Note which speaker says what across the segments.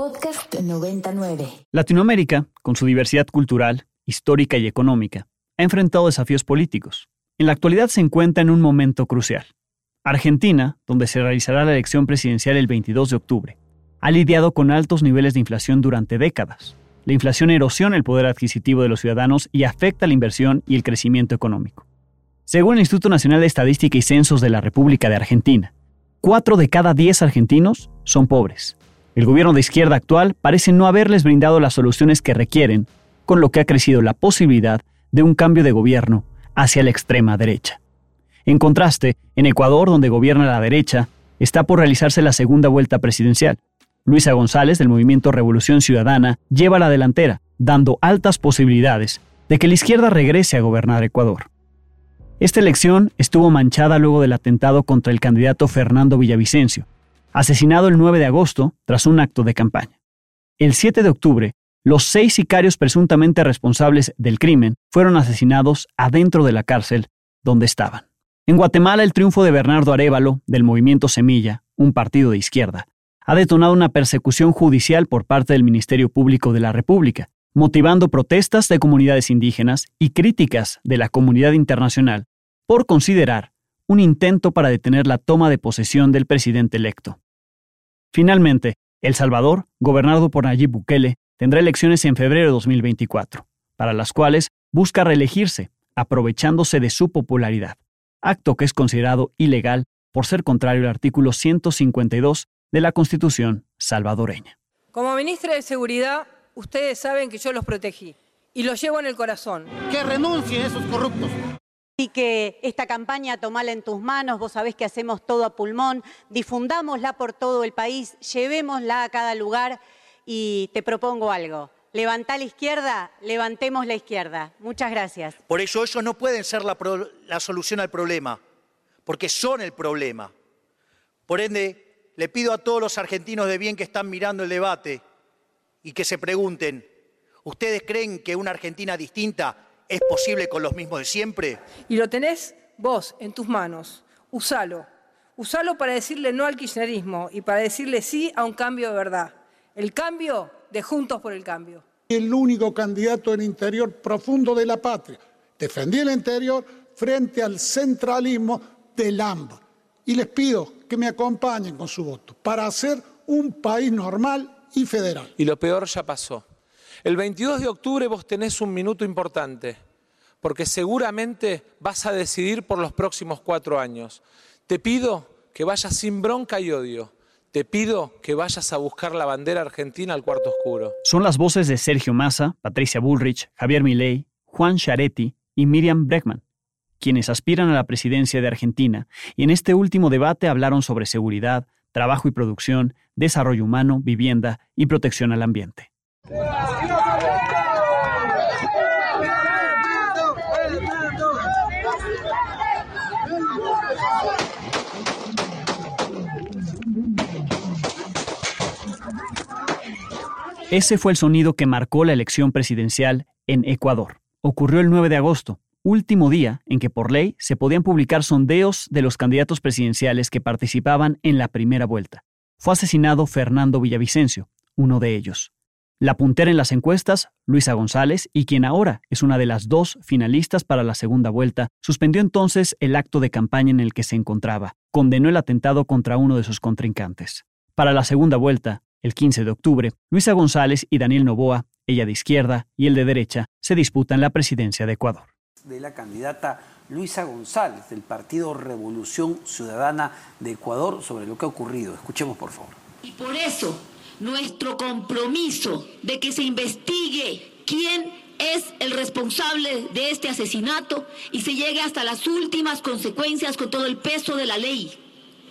Speaker 1: Podcast 99.
Speaker 2: Latinoamérica, con su diversidad cultural, histórica y económica, ha enfrentado desafíos políticos. En la actualidad se encuentra en un momento crucial. Argentina, donde se realizará la elección presidencial el 22 de octubre, ha lidiado con altos niveles de inflación durante décadas. La inflación erosiona el poder adquisitivo de los ciudadanos y afecta la inversión y el crecimiento económico. Según el Instituto Nacional de Estadística y Censos de la República de Argentina, 4 de cada 10 argentinos son pobres. El gobierno de izquierda actual parece no haberles brindado las soluciones que requieren, con lo que ha crecido la posibilidad de un cambio de gobierno hacia la extrema derecha. En contraste, en Ecuador, donde gobierna la derecha, está por realizarse la segunda vuelta presidencial. Luisa González, del movimiento Revolución Ciudadana, lleva la delantera, dando altas posibilidades de que la izquierda regrese a gobernar Ecuador. Esta elección estuvo manchada luego del atentado contra el candidato Fernando Villavicencio, asesinado el 9 de agosto tras un acto de campaña. El 7 de octubre, los seis sicarios presuntamente responsables del crimen fueron asesinados adentro de la cárcel donde estaban. En Guatemala, el triunfo de Bernardo Arevalo, del movimiento Semilla, un partido de izquierda, ha detonado una persecución judicial por parte del Ministerio Público de la República, motivando protestas de comunidades indígenas y críticas de la comunidad internacional por considerar un intento para detener la toma de posesión del presidente electo. Finalmente, El Salvador, gobernado por Nayib Bukele, tendrá elecciones en febrero de 2024, para las cuales busca reelegirse, aprovechándose de su popularidad, acto que es considerado ilegal por ser contrario al artículo 152 de la Constitución salvadoreña.
Speaker 3: Como ministra de Seguridad, ustedes saben que yo los protegí y los llevo en el corazón.
Speaker 4: Que renuncien esos corruptos.
Speaker 5: Y que esta campaña tomala en tus manos, vos sabés que hacemos todo a pulmón, difundámosla por todo el país, llevémosla a cada lugar y te propongo algo. Levantá la izquierda, levantemos la izquierda. Muchas gracias.
Speaker 4: Por ello ellos no pueden ser la, la solución al problema, porque son el problema. Por ende, le pido a todos los argentinos de bien que están mirando el debate y que se pregunten, ¿ustedes creen que una Argentina distinta es posible con los mismos de siempre?
Speaker 3: Y lo tenés vos en tus manos. Usalo. Usalo para decirle no al kirchnerismo y para decirle sí a un cambio de verdad. El cambio de Juntos por el Cambio.
Speaker 6: El único candidato en interior profundo de la patria. Defendí el interior frente al centralismo del AMBA. Y les pido que me acompañen con su voto para hacer un país normal y federal.
Speaker 7: Y lo peor ya pasó. El 22 de octubre vos tenés un minuto importante, porque seguramente vas a decidir por los próximos cuatro años. Te pido que vayas sin bronca y odio te pido que vayas a buscar la bandera argentina al cuarto oscuro.
Speaker 2: Son las voces de Sergio Massa, Patricia Bullrich, Javier Milei, Juan Charetti y Miriam Breckman, quienes aspiran a la presidencia de Argentina y en este último debate hablaron sobre seguridad, trabajo y producción, desarrollo humano, vivienda y protección al ambiente. Ese fue el sonido que marcó la elección presidencial en Ecuador. Ocurrió el 9 de agosto, último día en que por ley se podían publicar sondeos de los candidatos presidenciales que participaban en la primera vuelta. Fue asesinado Fernando Villavicencio, uno de ellos. La puntera en las encuestas, Luisa González, y quien ahora es una de las dos finalistas para la segunda vuelta, suspendió entonces el acto de campaña en el que se encontraba, condenó el atentado contra uno de sus contrincantes. Para la segunda vuelta, el 15 de octubre, Luisa González y Daniel Novoa, ella de izquierda y el de derecha, se disputan la presidencia de Ecuador.
Speaker 8: De la candidata Luisa González del Partido Revolución Ciudadana de Ecuador sobre lo que ha ocurrido. Escuchemos, por favor.
Speaker 9: Y por eso, nuestro compromiso de que se investigue quién es el responsable de este asesinato y se llegue hasta las últimas consecuencias con todo el peso de la ley.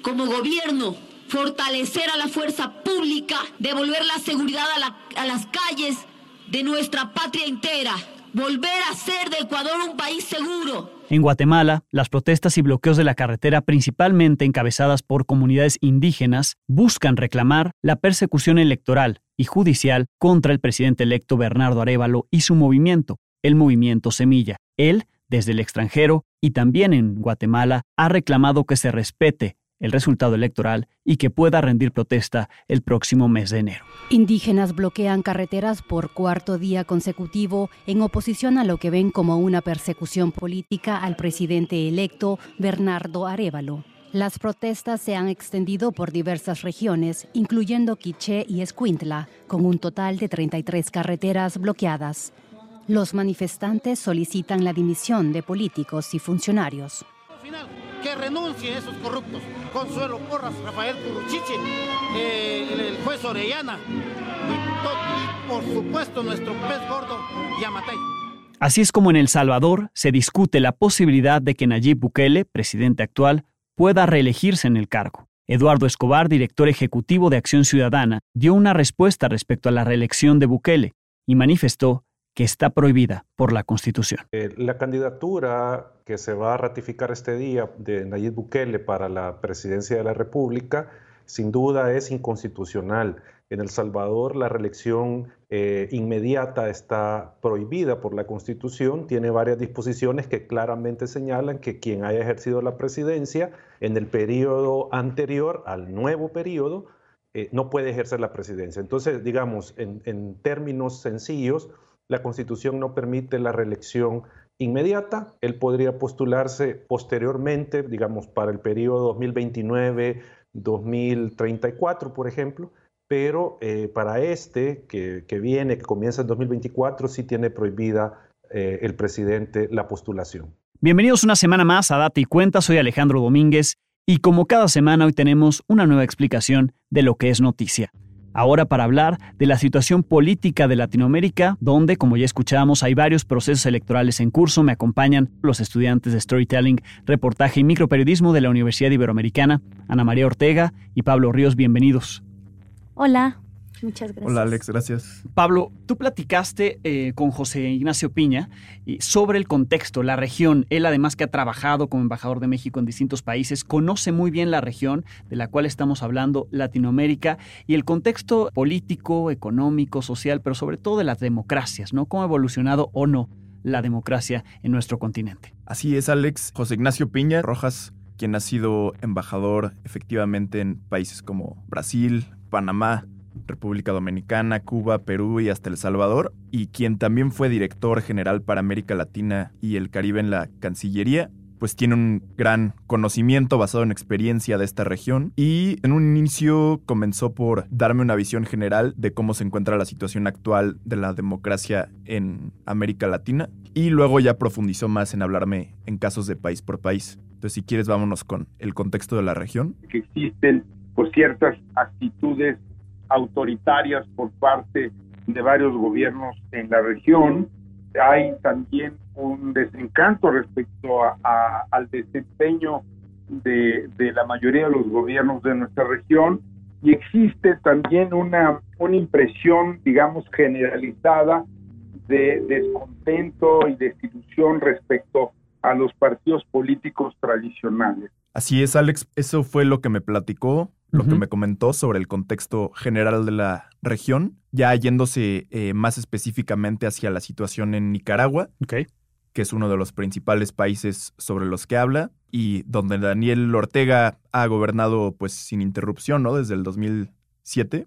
Speaker 9: Como gobierno, fortalecer a la fuerza pública, devolver la seguridad a, las calles de nuestra patria entera, volver a ser de Ecuador un país seguro.
Speaker 2: En Guatemala, las protestas y bloqueos de la carretera, principalmente encabezadas por comunidades indígenas, buscan reclamar la persecución electoral y judicial contra el presidente electo Bernardo Arevalo y su movimiento, el movimiento Semilla. Él, desde el extranjero y también en Guatemala, ha reclamado que se respete el resultado electoral y que pueda rendir protesta el próximo mes de enero.
Speaker 10: Indígenas bloquean carreteras por cuarto día consecutivo en oposición a lo que ven como una persecución política al presidente electo Bernardo Arevalo. Las protestas se han extendido por diversas regiones, incluyendo Quiché y Escuintla, con un total de 33 carreteras bloqueadas. Los manifestantes solicitan la dimisión de políticos y funcionarios.
Speaker 11: Que renuncien esos corruptos. Consuelo Porras, Rafael Curuchiche, eh, el, juez Orellana y, por supuesto nuestro pez gordo, Yamatay.
Speaker 2: Así es como en El Salvador se discute la posibilidad de que Nayib Bukele, presidente actual, pueda reelegirse en el cargo. Eduardo Escobar, director ejecutivo de Acción Ciudadana, dio una respuesta respecto a la reelección de Bukele y manifestó que está prohibida por la Constitución.
Speaker 12: Eh, la candidatura que se va a ratificar este día de Nayib Bukele para la presidencia de la República sin duda es inconstitucional. En El Salvador la reelección eh, inmediata está prohibida por la Constitución, tiene varias disposiciones que claramente señalan que quien haya ejercido la presidencia en el periodo anterior al nuevo periodo eh, no puede ejercer la presidencia. Entonces, digamos, en, en términos sencillos, la Constitución no permite la reelección inmediata. Él podría postularse posteriormente, digamos, para el periodo 2029-2034, por ejemplo, pero eh, para este que, viene, que comienza en 2024, sí tiene prohibida eh, el presidente la postulación.
Speaker 2: Bienvenidos una semana más a Data y Cuenta, soy Alejandro Domínguez y como cada semana hoy tenemos una nueva explicación de lo que es noticia. Ahora para hablar de la situación política de Latinoamérica, donde, como ya escuchamos, hay varios procesos electorales en curso, me acompañan los estudiantes de Storytelling, Reportaje y Microperiodismo de la Universidad Iberoamericana, Ana María Ortega y Pablo Ríos, bienvenidos.
Speaker 13: Hola, muchas gracias.
Speaker 14: Hola Alex, gracias.
Speaker 2: Pablo, tú platicaste eh, con José Ignacio Piña sobre el contexto, la región. Él además que ha trabajado como embajador de México en distintos países, conoce muy bien la región de la cual estamos hablando, Latinoamérica, y el contexto político, económico, social, pero sobre todo de las democracias, ¿no? Cómo ha evolucionado o no la democracia en nuestro continente.
Speaker 14: Así es, Alex. José Ignacio Piña Rojas, quien ha sido embajador efectivamente en países como Brasil, Panamá, República Dominicana, Cuba, Perú y hasta El Salvador, y quien también fue director general para América Latina y el Caribe en la Cancillería, pues tiene un gran conocimiento basado en experiencia de esta región y en un inicio comenzó por darme una visión general de cómo se encuentra la situación actual de la democracia en América Latina y luego ya profundizó más en hablarme en casos de país por país. Entonces si quieres vámonos con el contexto de la región.
Speaker 15: Que existen por ciertas actitudes autoritarias por parte de varios gobiernos en la región. Hay también un desencanto respecto a, al desempeño de, de, la mayoría de los gobiernos de nuestra región y existe también una, una impresión, digamos, generalizada de descontento y destitución respecto a los partidos políticos tradicionales.
Speaker 14: Así es, Alex, eso fue lo que me platicó lo que me comentó sobre el contexto general de la región, ya yéndose eh, más específicamente hacia la situación en Nicaragua, que es uno de los principales países sobre los que habla y donde Daniel Ortega ha gobernado pues sin interrupción, ¿no? Desde el 2007.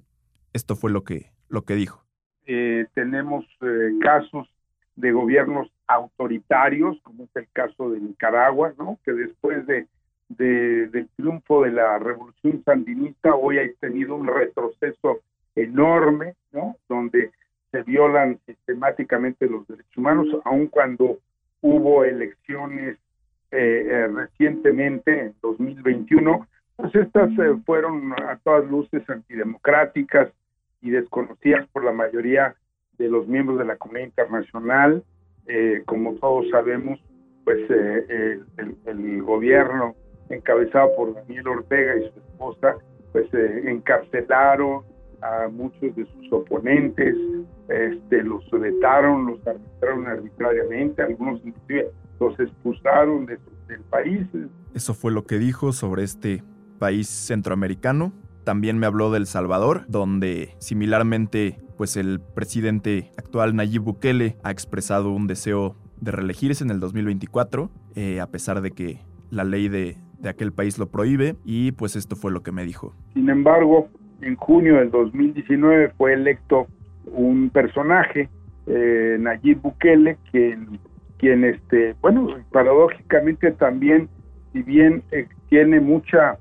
Speaker 14: Esto fue lo que, lo que dijo.
Speaker 15: Eh, tenemos eh, casos de gobiernos autoritarios, como es el caso de Nicaragua, ¿no? Que después de del triunfo de la revolución sandinista, hoy ha tenido un retroceso enorme, ¿no? Donde se violan sistemáticamente los derechos humanos, aun cuando hubo elecciones eh, eh, recientemente, en 2021, pues estas eh, fueron a todas luces antidemocráticas y desconocidas por la mayoría de los miembros de la comunidad internacional. como todos sabemos, pues el, el, gobierno encabezado por Daniel Ortega y su esposa, pues eh, encarcelaron a muchos de sus oponentes, este, los vetaron, los arbitraron arbitrariamente, algunos inclusive los expulsaron del país.
Speaker 14: Eso fue lo que dijo sobre este país centroamericano. También me habló del Salvador, donde similarmente, pues el presidente actual Nayib Bukele ha expresado un deseo de reelegirse en el 2024, eh, a pesar de que la ley de de aquel país lo prohíbe y pues esto fue lo que me dijo.
Speaker 15: Sin embargo, en junio del 2019 fue electo un personaje, eh, Nayib Bukele, quien, quien este, bueno, paradójicamente también, si bien eh, tiene mucha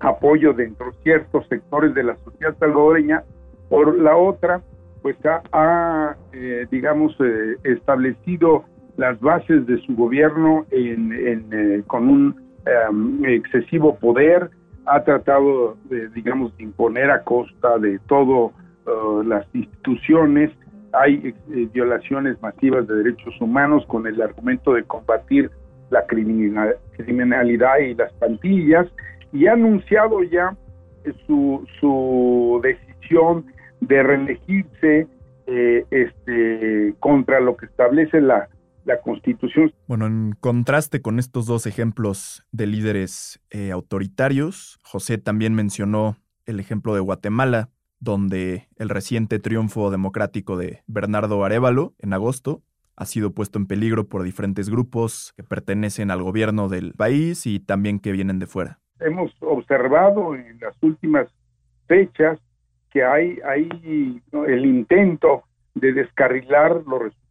Speaker 15: apoyo dentro de ciertos sectores de la sociedad salvadoreña, por la otra, pues ha, eh, digamos, eh, establecido las bases de su gobierno en, con un em, excesivo poder, ha tratado, de, digamos, de imponer a costa de todas uh, las instituciones, hay eh, violaciones masivas de derechos humanos con el argumento de combatir la criminalidad y las plantillas, y ha anunciado ya su, su decisión de reelegirse eh, este, contra lo que establece la, la Constitución.
Speaker 14: Bueno, en contraste con estos dos ejemplos de líderes eh, autoritarios, José también mencionó el ejemplo de Guatemala, donde el reciente triunfo democrático de Bernardo Arevalo en agosto ha sido puesto en peligro por diferentes grupos que pertenecen al gobierno del país y también que vienen de fuera.
Speaker 15: Hemos observado en las últimas fechas que hay, hay el intento de descarrilar los resultados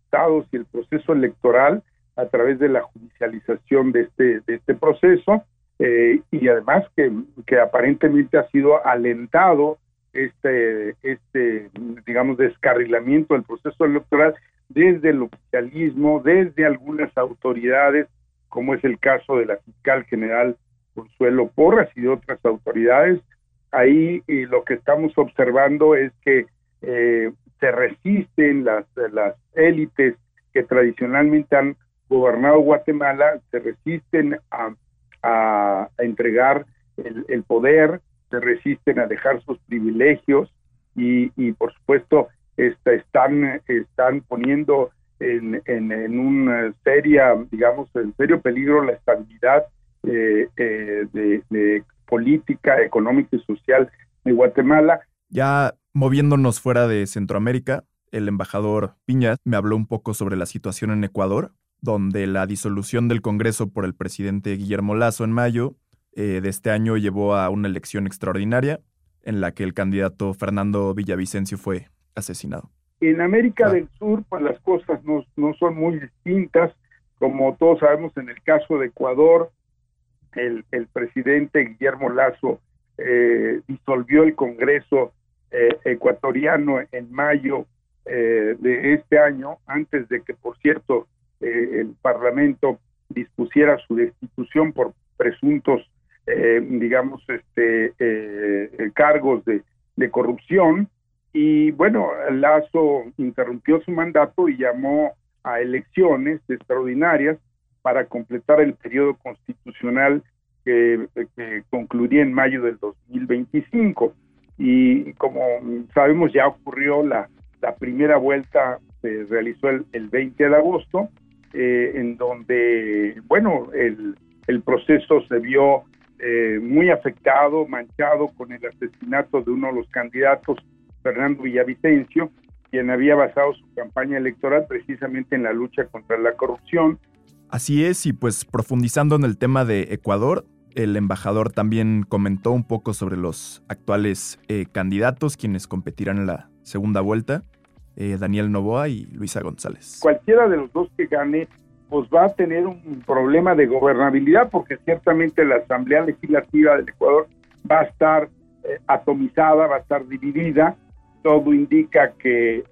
Speaker 15: y el proceso electoral a través de la judicialización de este, de este proceso eh, y además que, que, aparentemente ha sido alentado este, este, digamos, descarrilamiento del proceso electoral desde el oficialismo, desde algunas autoridades, como es el caso de la fiscal general Consuelo Porras y de otras autoridades, ahí lo que estamos observando es que eh, se resisten las, las élites que tradicionalmente han gobernado Guatemala, se resisten a, entregar el, poder, se resisten a dejar sus privilegios y, y por supuesto están, están poniendo en, en, en un seria, digamos, en serio peligro la estabilidad eh, eh, de, política económica y social de Guatemala.
Speaker 14: Ya moviéndonos fuera de Centroamérica, el embajador Piña me habló un poco sobre la situación en Ecuador, donde la disolución del Congreso por el presidente Guillermo Lazo en mayo eh, de este año llevó a una elección extraordinaria en la que el candidato Fernando Villavicencio fue asesinado.
Speaker 15: En América del Sur, pues las cosas no, no son muy distintas. Como todos sabemos, en el caso de Ecuador, el, presidente Guillermo Lazo eh, disolvió el Congreso eh, ecuatoriano en mayo eh, de este año, antes de que, por cierto, el Parlamento dispusiera su destitución por presuntos, digamos, este, cargos de, corrupción. Y bueno, Lazo interrumpió su mandato y llamó a elecciones extraordinarias para completar el periodo constitucional que, concluiría en mayo del 2025. Y como sabemos, ya ocurrió la, primera vuelta, se realizó el, el 20 de agosto, eh, en donde, bueno, el, el proceso se vio eh, muy afectado, manchado con el asesinato de uno de los candidatos, Fernando Villavicencio, quien había basado su campaña electoral precisamente en la lucha contra la corrupción.
Speaker 14: Así es, y pues profundizando en el tema de Ecuador, el embajador también comentó un poco sobre los actuales eh, candidatos quienes competirán en la segunda vuelta, eh, Daniel Novoa y Luisa González.
Speaker 15: Cualquiera de los dos que gane, pues va a tener un problema de gobernabilidad porque ciertamente la Asamblea Legislativa del Ecuador va a estar eh, atomizada, va a estar dividida. Todo indica que,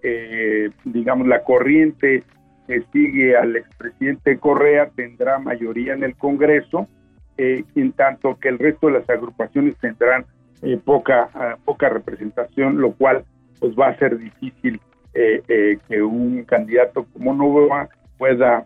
Speaker 15: digamos, la corriente que sigue al expresidente Correa tendrá mayoría en el Congreso, eh, en tanto que el resto de las agrupaciones tendrán eh, poca, ah, poca representación, lo cual pues va a ser difícil eh, que un candidato como Novoa pueda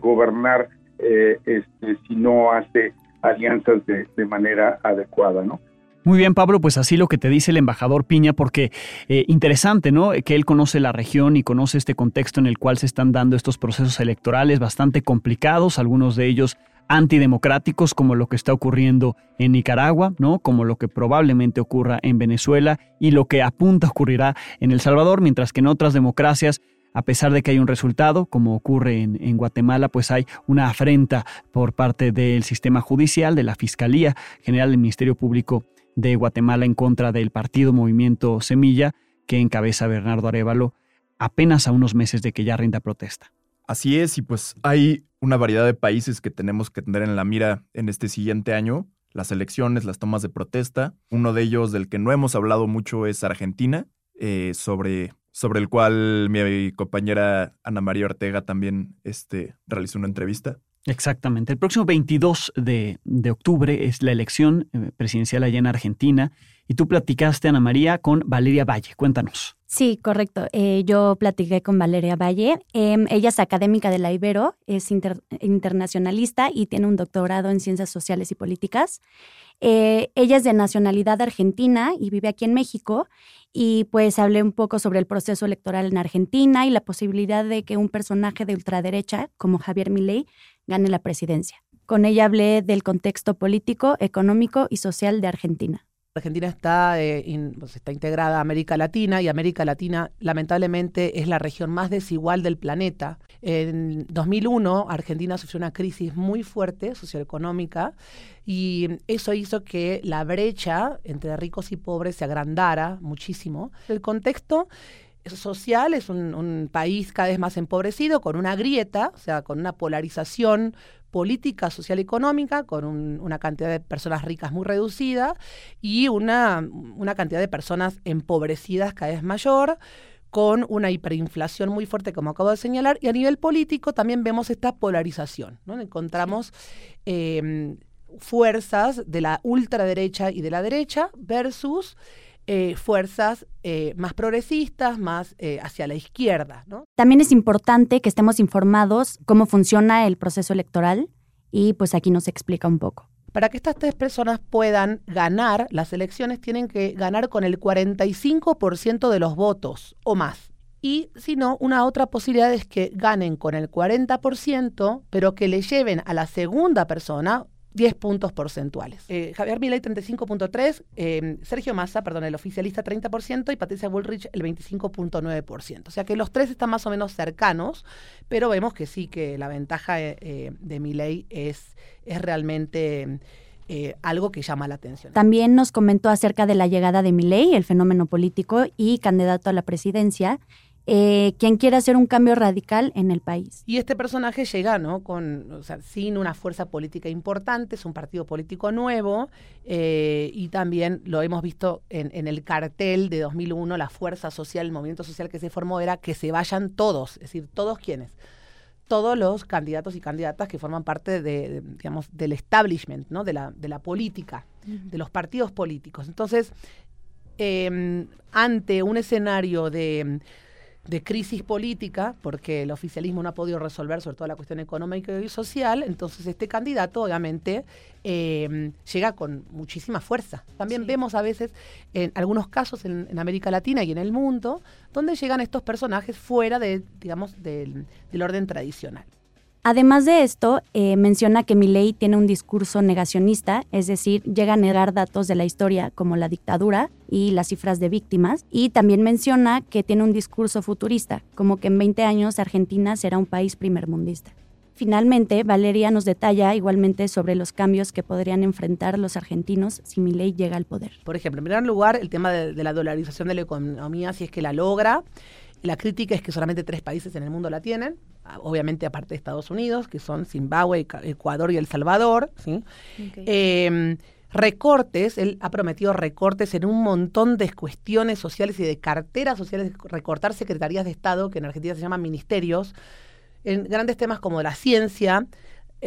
Speaker 15: gobernar este, si no hace alianzas de, de manera adecuada, ¿no?
Speaker 2: Muy bien, Pablo, pues así lo que te dice el embajador Piña, porque eh, interesante, ¿no? Que él conoce la región y conoce este contexto en el cual se están dando estos procesos electorales bastante complicados, algunos de ellos antidemocráticos, como lo que está ocurriendo en Nicaragua, ¿no? Como lo que probablemente ocurra en Venezuela y lo que apunta ocurrirá en El Salvador, mientras que en otras democracias a pesar de que hay un resultado, como ocurre en, Guatemala, pues hay una afrenta por parte del sistema judicial, de la Fiscalía General del Ministerio Público de Guatemala en contra del partido Movimiento Semilla, que encabeza Bernardo Arevalo, apenas a unos meses de que ya rinda protesta.
Speaker 14: Así es, y pues hay una variedad de países que tenemos que tener en la mira en este siguiente año, las elecciones, las tomas de protesta. Uno de ellos del que no hemos hablado mucho es Argentina, eh, sobre, sobre el cual mi compañera Ana María Ortega también este, realizó una entrevista.
Speaker 2: Exactamente. El próximo 22 de, de octubre es la elección eh, presidencial allá en Argentina y tú platicaste, Ana María, con Valeria Valle. Cuéntanos.
Speaker 13: Sí, correcto. Eh, yo platiqué con Valeria Valle. Em, ella es académica de la Ibero, es internacionalista y tiene un doctorado en ciencias sociales y políticas. Eh, ella es de nacionalidad argentina y vive aquí en México. Y pues hablé un poco sobre el proceso electoral en Argentina y la posibilidad de que un personaje de ultraderecha como Javier Milei gane la presidencia. Con ella hablé del contexto político, económico y social de Argentina.
Speaker 16: Argentina está, eh, está integrada a América Latina y América Latina lamentablemente es la región más desigual del planeta. En 2001 Argentina sufrió una crisis muy fuerte socioeconómica y eso hizo que la brecha entre ricos y pobres se agrandara muchísimo. El contexto social es un, un, país cada vez más empobrecido, con una grieta, o sea, con una polarización política, social y económica, con una cantidad de personas ricas muy reducida y una, una cantidad de personas empobrecidas cada vez mayor con una hiperinflación muy fuerte, como acabo de señalar, y a nivel político también vemos esta polarización. ¿no? Encontramos em, fuerzas de la ultraderecha y de la derecha versus eh, fuerzas eh, más progresistas, más eh, hacia la izquierda. ¿no?
Speaker 13: También es importante que estemos informados cómo funciona el proceso electoral y pues aquí nos explica un poco.
Speaker 16: Para que estas tres personas puedan ganar las elecciones, tienen que ganar con el 45% de los votos o más. Y si no, una otra posibilidad es que ganen con el 40%, pero que le lleven a la segunda persona 10 puntos porcentuales. Eh, Javier Milei 35.3, eh, Sergio Massa, perdón, el oficialista 30% y Patricia Bullrich el 25.9%. O sea que los tres están más o menos cercanos, pero vemos que sí, que la ventaja eh, de Milei es, es realmente... algo que llama la atención.
Speaker 13: También nos comentó acerca de la llegada de Milei, el fenómeno político y candidato a la presidencia, eh, quien quiere hacer un cambio radical en el país.
Speaker 16: Y este personaje llega, ¿no? Con, o sea, sin una fuerza política importante, es un partido político nuevo eh, y también lo hemos visto en, el cartel de 2001, la fuerza social, el movimiento social que se formó era que se vayan todos, es decir, todos quienes todos los candidatos y candidatas que forman parte de, digamos, del establishment, ¿no? de, la, de la política, de los partidos políticos. Entonces, em, ante un escenario de, de crisis política, porque el oficialismo no ha podido resolver sobre todo la cuestión económica y social, entonces este candidato obviamente eh, llega con muchísima fuerza. También vemos a veces en algunos casos en, América Latina y en el mundo, donde llegan estos personajes fuera de, digamos, del orden tradicional.
Speaker 13: Además de esto, eh, menciona que Milley tiene un discurso negacionista, es decir, llega a negar datos de la historia como la dictadura y las cifras de víctimas, y también menciona que tiene un discurso futurista, como que en 20 años Argentina será un país primermundista. Finalmente, Valeria nos detalla igualmente sobre los cambios que podrían enfrentar los argentinos si Milei llega al poder.
Speaker 16: Por ejemplo, en primer lugar, el tema de, de la dolarización de la economía, si es que la logra. La crítica es que solamente tres países en el mundo la tienen, obviamente aparte de Estados Unidos, que son Zimbabue, Ecuador y El Salvador. ¿sí? Em, recortes, él ha prometido recortes en un montón de cuestiones sociales y de carteras sociales, recortar secretarías de Estado, que en Argentina se llaman ministerios, en grandes temas como la ciencia,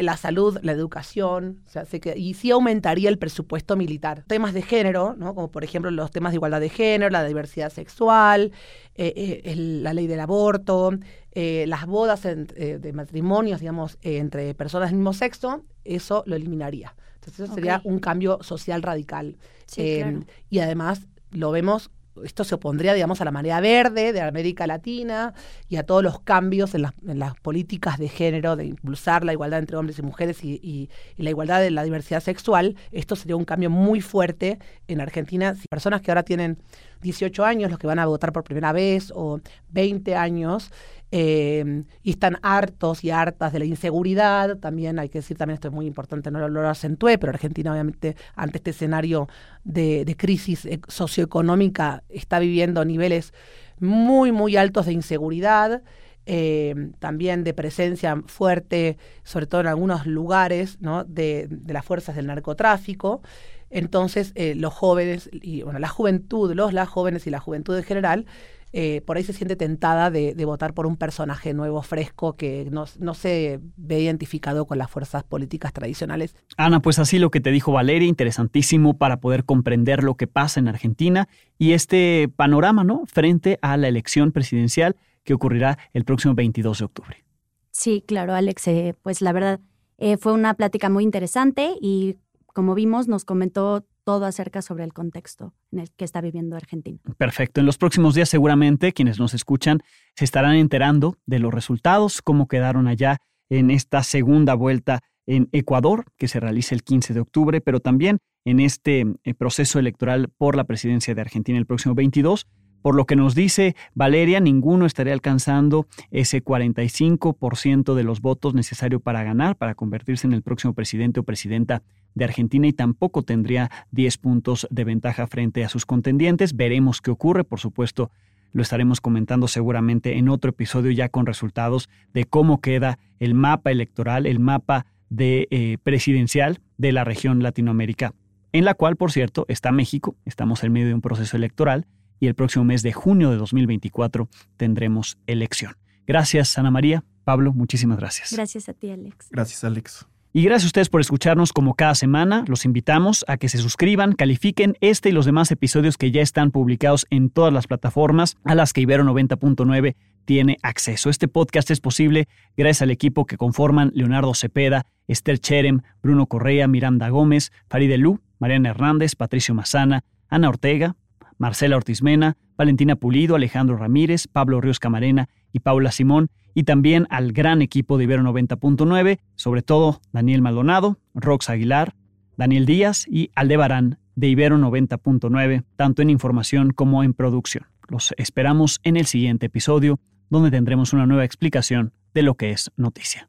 Speaker 16: la salud, la educación, o sea, que, y sí aumentaría el presupuesto militar. Temas de género, ¿no? como por ejemplo los temas de igualdad de género, la diversidad sexual, eh, eh, la ley del aborto, eh, las bodas de matrimonios, digamos, entre personas del mismo sexo, eso lo eliminaría. Entonces eso sería un cambio social radical. Y además lo vemos esto se opondría, digamos, a la marea verde de América Latina y a todos los cambios en las, políticas de género, de impulsar la igualdad entre hombres y mujeres y, la igualdad de la diversidad sexual. Esto sería un cambio muy fuerte en Argentina. Si personas que ahora tienen 18 años, los que van a votar por primera vez, o 20 años, eh, y están hartos y hartas de la inseguridad. También hay que decir, también esto es muy importante, no lo, lo acentué, pero Argentina obviamente ante este escenario de, de crisis eh, socioeconómica está viviendo niveles muy, muy altos de inseguridad. Eh, también de presencia fuerte, sobre todo en algunos lugares, ¿no? de, de las fuerzas del narcotráfico. Entonces, eh, los jóvenes, y bueno, la juventud, los, las jóvenes y la juventud en general, eh, por ahí se siente tentada de, de, votar por un personaje nuevo, fresco, que no, no, se ve identificado con las fuerzas políticas tradicionales.
Speaker 2: Ana, pues así lo que te dijo Valeria, interesantísimo para poder comprender lo que pasa en Argentina y este panorama, ¿no? Frente a la elección presidencial que ocurrirá el próximo 22 de octubre.
Speaker 13: Sí, claro, Alex, eh, pues la verdad eh, fue una plática muy interesante y como vimos nos comentó todo acerca sobre el contexto en el que está viviendo Argentina.
Speaker 2: Perfecto. En los próximos días seguramente quienes nos escuchan se estarán enterando de los resultados, cómo quedaron allá en esta segunda vuelta en Ecuador, que se realiza el 15 de octubre, pero también en este eh, proceso electoral por la presidencia de Argentina el próximo 22. Por lo que nos dice Valeria, ninguno estaría alcanzando ese 45% de los votos necesario para ganar, para convertirse en el próximo presidente o presidenta de Argentina y tampoco tendría 10 puntos de ventaja frente a sus contendientes. Veremos qué ocurre, por supuesto. Lo estaremos comentando seguramente en otro episodio ya con resultados de cómo queda el mapa electoral, el mapa de eh, presidencial de la región Latinoamérica, en la cual, por cierto, está México. Estamos en medio de un proceso electoral y el próximo mes de junio de 2024 tendremos elección. Gracias, Ana María. Pablo, muchísimas gracias.
Speaker 13: Gracias a ti, Alex.
Speaker 14: Gracias, Alex.
Speaker 2: Y gracias a ustedes por escucharnos como cada semana. Los invitamos a que se suscriban, califiquen este y los demás episodios que ya están publicados en todas las plataformas a las que Ibero 90.9 tiene acceso. Este podcast es posible gracias al equipo que conforman Leonardo Cepeda, Esther Cherem, Bruno Correa, Miranda Gómez, Farideh Lu, Mariana Hernández, Patricio Mazana, Ana Ortega, Marcela Ortiz Mena, Valentina Pulido, Alejandro Ramírez, Pablo Ríos Camarena y Paula Simón, y también al gran equipo de Ibero 90.9, sobre todo Daniel Maldonado, Rox Aguilar, Daniel Díaz y Aldebarán de Ibero 90.9, tanto en información como en producción. Los esperamos en el siguiente episodio, donde tendremos una nueva explicación de lo que es noticia.